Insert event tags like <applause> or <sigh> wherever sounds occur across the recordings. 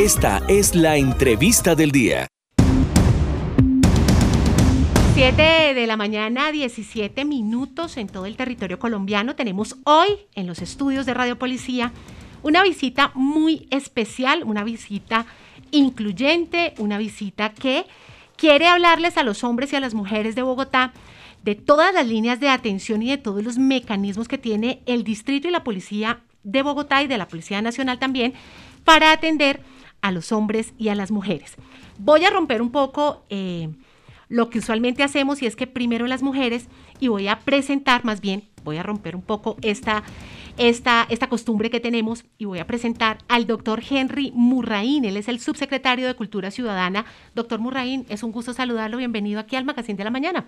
Esta es la entrevista del día. 7 de la mañana, 17 minutos en todo el territorio colombiano. Tenemos hoy en los estudios de Radio Policía una visita muy especial, una visita incluyente, una visita que quiere hablarles a los hombres y a las mujeres de Bogotá de todas las líneas de atención y de todos los mecanismos que tiene el distrito y la policía de Bogotá y de la Policía Nacional también para atender a los hombres y a las mujeres. Voy a romper un poco eh, lo que usualmente hacemos y es que primero las mujeres y voy a presentar más bien, voy a romper un poco esta, esta, esta costumbre que tenemos y voy a presentar al doctor Henry Murraín. Él es el subsecretario de Cultura Ciudadana. Doctor Murraín, es un gusto saludarlo. Bienvenido aquí al Magazine de la Mañana.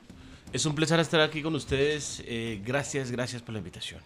Es un placer estar aquí con ustedes. Eh, gracias, gracias por la invitación.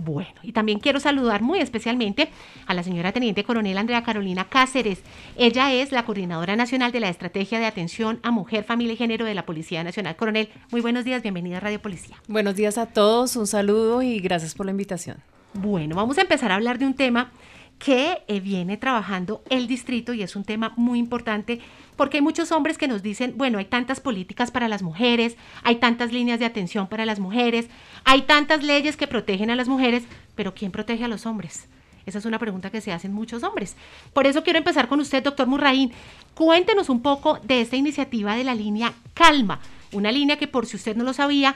Bueno, y también quiero saludar muy especialmente a la señora Teniente Coronel Andrea Carolina Cáceres. Ella es la coordinadora nacional de la Estrategia de Atención a Mujer, Familia y Género de la Policía Nacional. Coronel, muy buenos días, bienvenida a Radio Policía. Buenos días a todos, un saludo y gracias por la invitación. Bueno, vamos a empezar a hablar de un tema que eh, viene trabajando el distrito y es un tema muy importante porque hay muchos hombres que nos dicen, bueno, hay tantas políticas para las mujeres, hay tantas líneas de atención para las mujeres, hay tantas leyes que protegen a las mujeres, pero ¿quién protege a los hombres? Esa es una pregunta que se hacen muchos hombres. Por eso quiero empezar con usted, doctor Murraín. Cuéntenos un poco de esta iniciativa de la línea Calma, una línea que por si usted no lo sabía,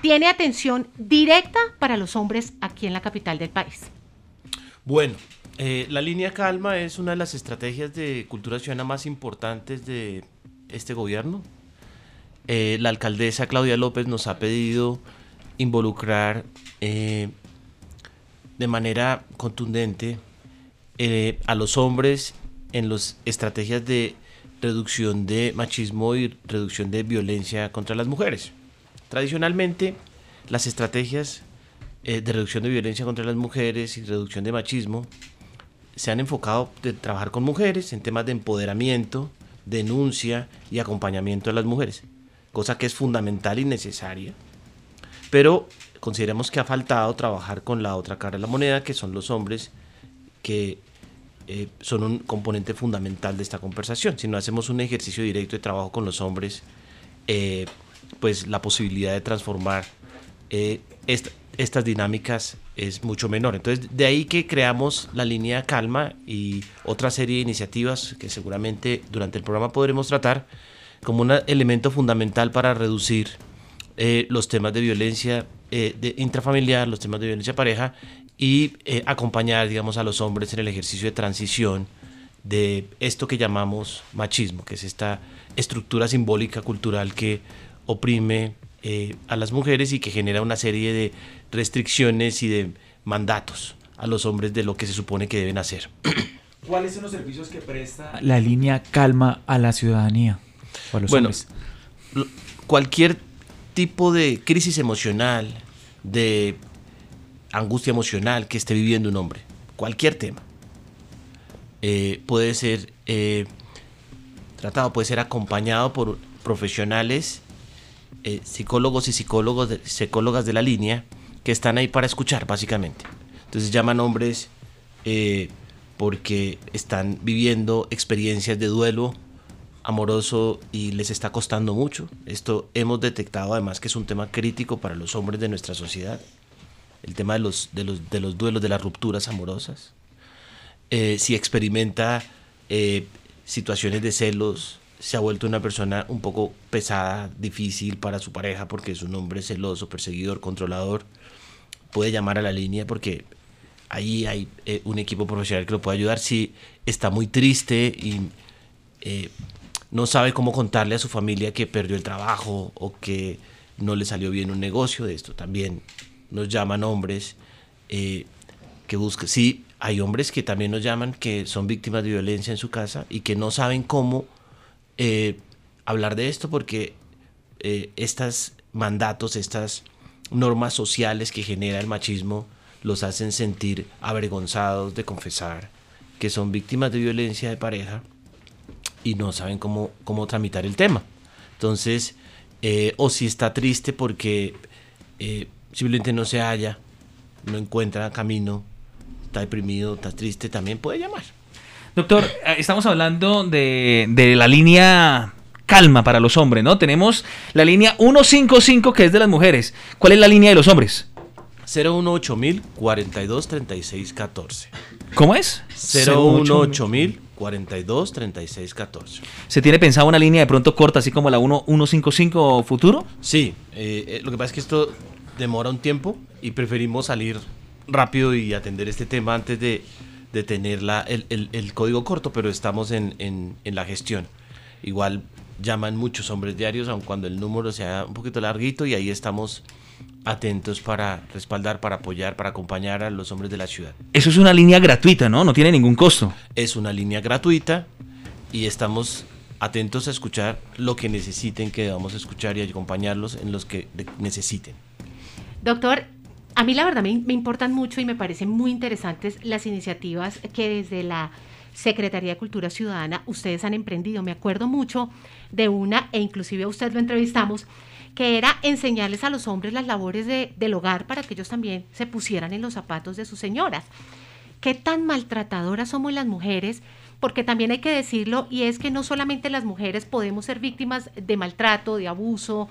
tiene atención directa para los hombres aquí en la capital del país. Bueno, eh, la línea Calma es una de las estrategias de cultura ciudadana más importantes de este gobierno. Eh, la alcaldesa Claudia López nos ha pedido involucrar eh, de manera contundente a los hombres en las estrategias de reducción de machismo y reducción de violencia contra las mujeres. Tradicionalmente, las estrategias de reducción de violencia contra las mujeres y reducción de machismo se han enfocado de trabajar con mujeres en temas de empoderamiento, denuncia y acompañamiento de las mujeres, cosa que es fundamental y necesaria. Pero consideramos que ha faltado trabajar con la otra cara de la moneda, que son los hombres, que eh, son un componente fundamental de esta conversación. Si no hacemos un ejercicio directo de trabajo con los hombres, eh, pues la posibilidad de transformar eh, estas dinámicas es mucho menor. Entonces, de ahí que creamos la línea Calma y otra serie de iniciativas que seguramente durante el programa podremos tratar como un elemento fundamental para reducir eh, los temas de violencia eh, de intrafamiliar, los temas de violencia pareja y eh, acompañar, digamos, a los hombres en el ejercicio de transición de esto que llamamos machismo, que es esta estructura simbólica cultural que oprime a las mujeres y que genera una serie de restricciones y de mandatos a los hombres de lo que se supone que deben hacer. <coughs> ¿Cuáles son los servicios que presta la línea Calma a la ciudadanía a los bueno, Cualquier tipo de crisis emocional, de angustia emocional que esté viviendo un hombre, cualquier tema, eh, puede ser eh, tratado, puede ser acompañado por profesionales, eh, psicólogos y psicólogos psicólogas de la línea, que están ahí para escuchar, básicamente. Entonces llaman hombres eh, porque están viviendo experiencias de duelo amoroso y les está costando mucho. Esto hemos detectado además que es un tema crítico para los hombres de nuestra sociedad. El tema de los, de los, de los duelos, de las rupturas amorosas. Eh, si experimenta situaciones de celos, se ha vuelto una persona un poco pesada, difícil para su pareja porque es un hombre celoso, perseguidor, controlador puede llamar a la línea porque ahí hay eh, un equipo profesional que lo puede ayudar. Si está muy triste y eh, no sabe cómo contarle a su familia que perdió el trabajo o que no le salió bien un negocio de esto, también nos llaman hombres eh, que buscan. Sí, hay hombres que también nos llaman que son víctimas de violencia en su casa y que no saben cómo hablar de esto porque estos mandatos, estas normas sociales que genera el machismo los hacen sentir avergonzados de confesar que son víctimas de violencia de pareja y no saben cómo, cómo tramitar el tema. Entonces, eh, o si está triste porque eh, simplemente no se halla, no encuentra camino, está deprimido, está triste, también puede llamar. Doctor, eh, estamos hablando de, de la línea calma para los hombres, ¿no? Tenemos la línea 155 que es de las mujeres. ¿Cuál es la línea de los hombres? 018 mil 42 36 14. ¿Cómo es? 018 mil 42 36 14. ¿Se tiene pensado una línea de pronto corta, así como la 1155 futuro? Sí, eh, eh, lo que pasa es que esto demora un tiempo y preferimos salir rápido y atender este tema antes de, de tener la, el, el- el código corto, pero estamos en, en- en la gestión. Igual llaman muchos hombres diarios, aun cuando el número sea un poquito larguito, y ahí estamos atentos para respaldar, para apoyar, para acompañar a los hombres de la ciudad. Eso es una línea gratuita, ¿no? No tiene ningún costo. Es una línea gratuita y estamos atentos a escuchar lo que necesiten que debamos escuchar y acompañarlos en los que necesiten. Doctor, a mí la verdad me, importan mucho y me parecen muy interesantes las iniciativas que desde la Secretaría de Cultura Ciudadana ustedes han emprendido. Me acuerdo mucho de una, e inclusive a usted lo entrevistamos, que era enseñarles a los hombres las labores de- del hogar para que ellos también se pusieran en los zapatos de sus señoras. ¿Qué tan maltratadoras somos las mujeres? Porque también hay que decirlo, y es que no solamente las mujeres podemos ser víctimas de maltrato, de abuso,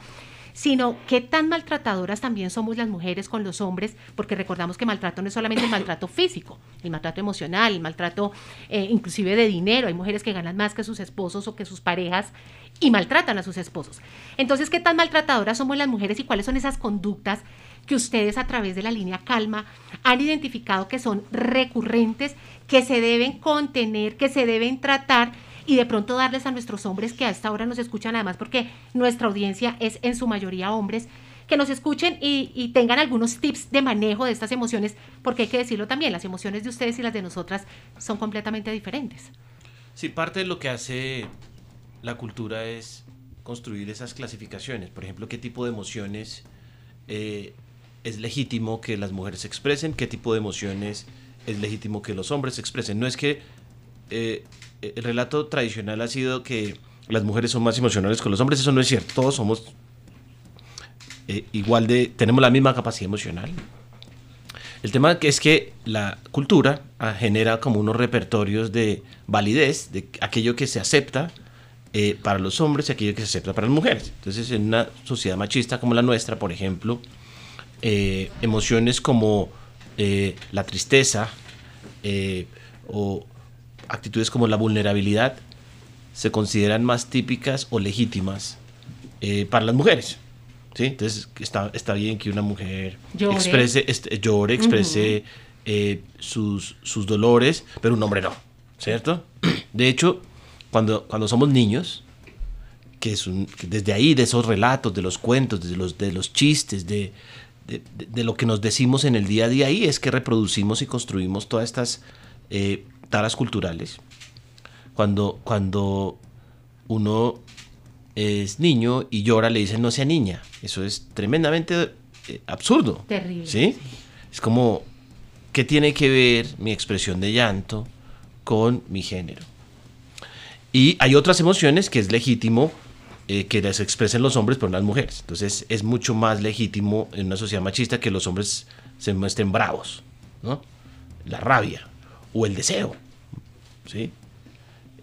sino qué tan maltratadoras también somos las mujeres con los hombres, porque recordamos que maltrato no es solamente el maltrato físico, el maltrato emocional, el maltrato eh, inclusive de dinero. Hay mujeres que ganan más que sus esposos o que sus parejas y maltratan a sus esposos. Entonces, ¿qué tan maltratadoras somos las mujeres y cuáles son esas conductas que ustedes a través de la línea Calma han identificado que son recurrentes, que se deben contener, que se deben tratar y de pronto darles a nuestros hombres que a esta hora nos escuchan además porque nuestra audiencia es en su mayoría hombres, que nos escuchen y, tengan algunos tips de manejo de estas emociones, porque hay que decirlo también, las emociones de ustedes y las de nosotras son completamente diferentes. Sí, parte de lo que hace la cultura es construir esas clasificaciones. Por ejemplo, qué tipo de emociones eh, es legítimo que las mujeres expresen, qué tipo de emociones es legítimo que los hombres expresen. No es que eh, el relato tradicional ha sido que las mujeres son más emocionales que los hombres, eso no es cierto. Todos somos eh, igual de, tenemos la misma capacidad emocional. El tema es que la cultura genera como unos repertorios de validez de aquello que se acepta eh, para los hombres y aquello que se acepta para las mujeres. Entonces, en una sociedad machista como la nuestra, por ejemplo, eh, emociones como eh, la tristeza eh, o actitudes como la vulnerabilidad se consideran más típicas o legítimas eh, para las mujeres. ¿sí? Entonces está, está bien que una mujer Llore. exprese, este, llore, exprese eh, sus, sus dolores, pero un hombre no, ¿cierto? De hecho, cuando, cuando somos niños, que es un- que desde ahí, de esos relatos, de los cuentos, de los, de los chistes, de, de, de- de lo que nos decimos en el día a día, ahí es que reproducimos y construimos todas estas eh, taras culturales. Cuando, cuando uno es niño y llora, le dicen no sea niña. Eso es tremendamente eh, absurdo. Terrible, ¿sí? Es como, ¿qué tiene que ver mi expresión de llanto con mi género? Y hay otras emociones que es legítimo eh, que las expresen los hombres, pero no las mujeres. Entonces es mucho más legítimo en una sociedad machista que los hombres se muestren bravos, ¿no? La rabia o el deseo, ¿sí?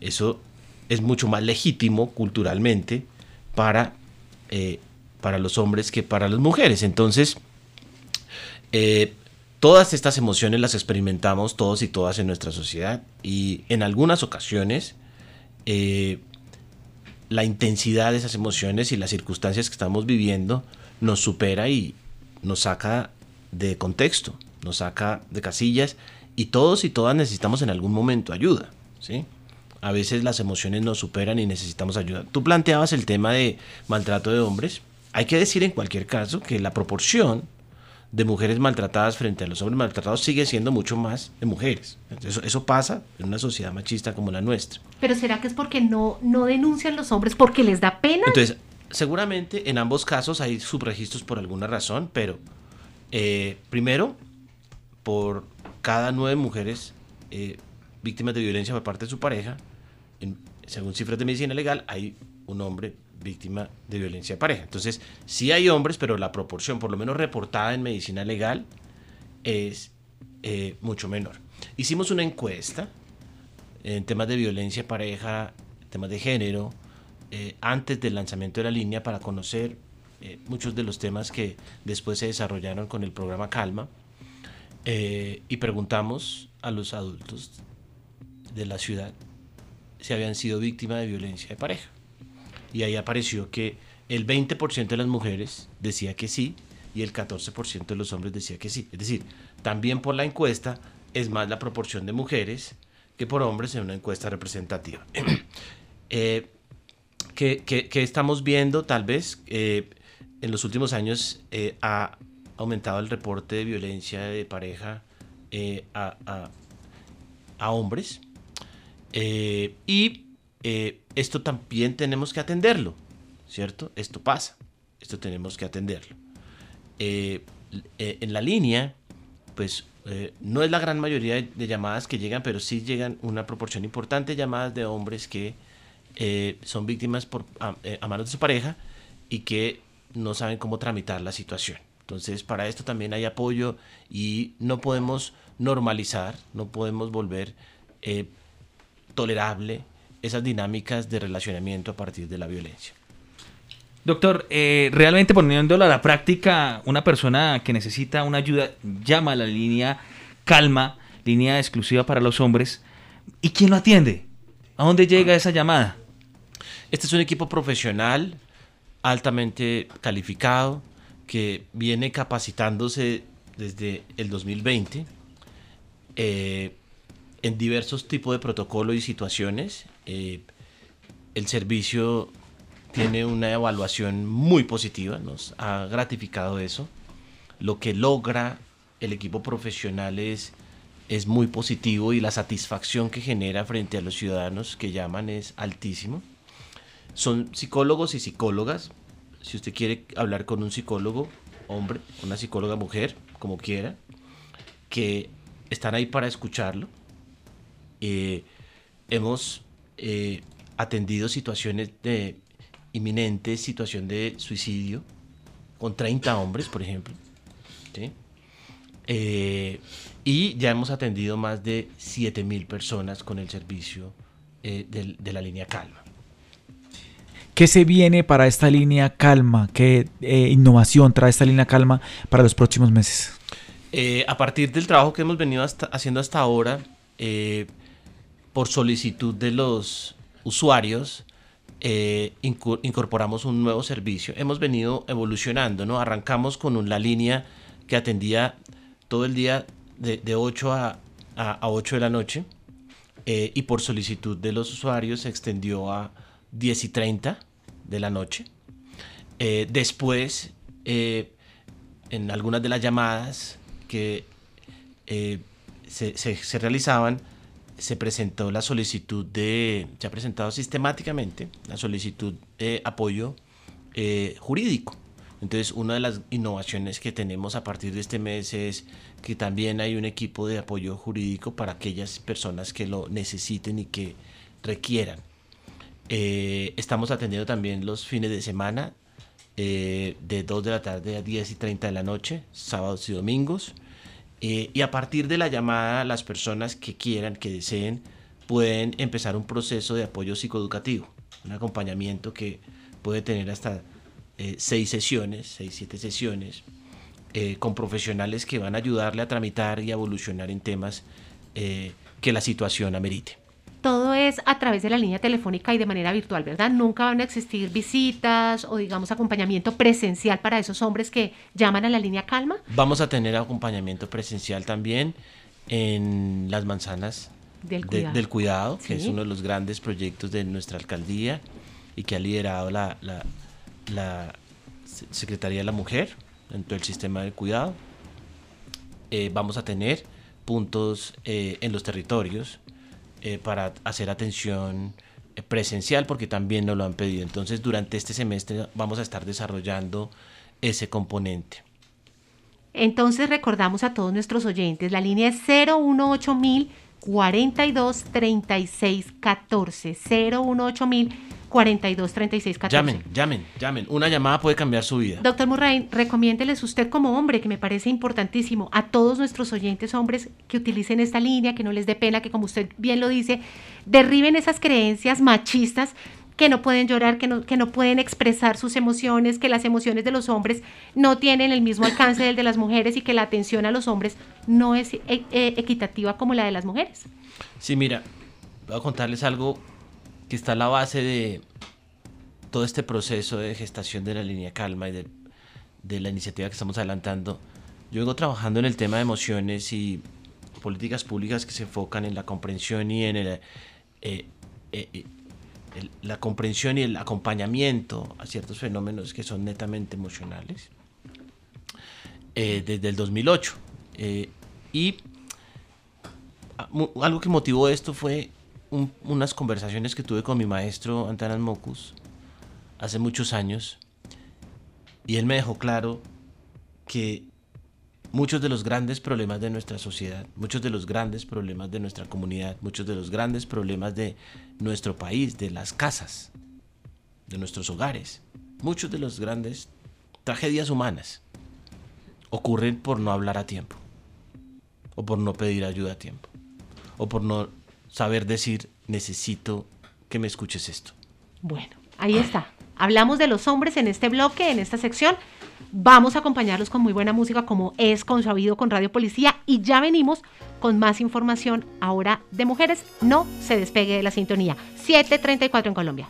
Eso es mucho más legítimo culturalmente para, eh, para los hombres que para las mujeres. Entonces, eh, todas estas emociones las experimentamos todos y todas en nuestra sociedad y en algunas ocasiones eh, la intensidad de esas emociones y las circunstancias que estamos viviendo nos supera y nos saca de contexto, nos saca de casillas y todos y todas necesitamos en algún momento ayuda, ¿sí? A veces las emociones nos superan y necesitamos ayuda. Tú planteabas el tema de maltrato de hombres. Hay que decir en cualquier caso que la proporción de mujeres maltratadas frente a los hombres maltratados sigue siendo mucho más de mujeres. Eso, eso pasa en una sociedad machista como la nuestra. Pero ¿será que es porque no, no denuncian los hombres porque les da pena? Entonces, seguramente en ambos casos hay subregistros por alguna razón, pero eh, primero, por cada nueve mujeres eh, víctimas de violencia por parte de su pareja, según cifras de medicina legal, hay un hombre víctima de violencia pareja. Entonces, sí hay hombres, pero la proporción, por lo menos reportada en medicina legal, es eh, mucho menor. Hicimos una encuesta en temas de violencia pareja, temas de género, eh, antes del lanzamiento de la línea para conocer muchos de los temas que después se desarrollaron con el programa Calma. Eh, y preguntamos a los adultos de la ciudad si habían sido víctimas de violencia de pareja. Y ahí apareció que el 20% de las mujeres decía que sí y el 14% de los hombres decía que sí. Es decir, también por la encuesta es más la proporción de mujeres que por hombres en una encuesta representativa. <clears throat> eh, que, estamos viendo tal vez eh, en los últimos años eh, ha aumentado el reporte de violencia de pareja eh, a, hombres y esto también tenemos que atenderlo, ¿cierto? Esto pasa, esto tenemos que atenderlo. en la línea, pues no es la gran mayoría de, llamadas que llegan, pero sí llegan una proporción importante de llamadas de hombres que eh, son víctimas por, eh, a, manos de su pareja y que no saben cómo tramitar la situación. Entonces, para esto también hay apoyo y no podemos normalizar, no podemos volver eh, tolerable esas dinámicas de relacionamiento a partir de la violencia. Doctor, realmente poniéndolo a la práctica, una persona que necesita una ayuda llama a la línea Calma, línea exclusiva para los hombres. ¿Y quién lo atiende? ¿A dónde llega esa llamada? Este es un equipo profesional, altamente calificado, que viene capacitándose desde el 2020 eh, en diversos tipos de protocolos y situaciones. Eh, el servicio tiene una evaluación muy positiva, nos ha gratificado eso. Lo que logra el equipo profesional es, es muy positivo y la satisfacción que genera frente a los ciudadanos que llaman es altísimo. Son psicólogos y psicólogas. Si usted quiere hablar con un psicólogo, hombre, una psicóloga mujer, como quiera, que están ahí para escucharlo. Eh, hemos eh, atendido situaciones de inminente situación de suicidio con 30 hombres, por ejemplo. Eh, y ya hemos atendido más de 7.000 personas con el servicio de la línea Calma. ¿Qué se viene para esta línea calma? ¿Qué eh, innovación trae esta línea calma para los próximos meses? Eh, a partir del trabajo que hemos venido haciendo hasta ahora, eh, por solicitud de los usuarios, incorporamos un nuevo servicio. Hemos venido evolucionando, ¿no? Arrancamos con la línea que atendía todo el día de, 8 a, a, 8 de la noche y por solicitud de los usuarios se extendió a 10 y 30 de la noche. Eh, después, eh, en algunas de las llamadas que eh, se, realizaban, se presentó la solicitud de, se ha presentado sistemáticamente la solicitud de apoyo jurídico. Entonces, una de las innovaciones que tenemos a partir de este mes es que también hay un equipo de apoyo jurídico para aquellas personas que lo necesiten y que requieran. Eh, estamos atendiendo también los fines de semana, eh, de 2 de la tarde a 10 y 30 de la noche, sábados y domingos. Eh, y a partir de la llamada, las personas que quieran, que deseen, pueden empezar un proceso de apoyo psicoeducativo, un acompañamiento que puede tener hasta 6 sesiones, 6, 7 sesiones, con profesionales que van a ayudarle a tramitar y a evolucionar en temas que la situación amerite todo es a través de la línea telefónica y de manera virtual, ¿verdad? Nunca van a existir visitas o digamos acompañamiento presencial para esos hombres que llaman a la línea calma. Vamos a tener acompañamiento presencial también en las manzanas del cuidado, que es uno de los grandes proyectos de nuestra alcaldía y que ha liderado la, Secretaría de la Mujer dentro del sistema de cuidado. Eh, vamos a tener puntos eh, en los territorios eh, para hacer atención eh, presencial porque también nos lo han pedido. Entonces durante este semestre vamos a estar desarrollando ese componente. Entonces recordamos a todos nuestros oyentes, la línea es 018000 42 36 14 018000 42 36 14. Llamen, llamen, llamen. Una llamada puede cambiar su vida. Doctor Murray, recomiéndeles usted como hombre, que me parece importantísimo, a todos nuestros oyentes hombres que utilicen esta línea, que no les dé pena, que como usted bien lo dice, derriben esas creencias machistas que no pueden llorar, que no, que no pueden expresar sus emociones, que las emociones de los hombres no tienen el mismo alcance del de las mujeres y que la atención a los hombres no es eh, eh, equitativa como la de las mujeres. Sí, mira, voy a contarles algo que está la base de todo este proceso de gestación de la línea calma y de, de la iniciativa que estamos adelantando. Yo vengo trabajando en el tema de emociones y políticas públicas que se enfocan en la comprensión y en el, eh, eh, eh, el- la comprensión y el acompañamiento a ciertos fenómenos que son netamente emocionales eh, desde el 2008. Eh, y algo que motivó esto fue un- unas conversaciones que tuve con mi maestro Antanas Mocus hace muchos años y él me dejó claro que muchos de los grandes problemas de nuestra sociedad, muchos de los grandes problemas de nuestra comunidad, muchos de los grandes problemas de nuestro país, de las casas, de nuestros hogares, muchos de los grandes tragedias humanas ocurren por no hablar a tiempo, o por no pedir ayuda a tiempo, o por no saber decir necesito que me escuches esto. Bueno, ahí está. Hablamos de los hombres en este bloque, en esta sección. Vamos a acompañarlos con muy buena música como es consabido con Radio Policía y ya venimos con más información ahora de mujeres. No se despegue de la sintonía. 7.34 en Colombia.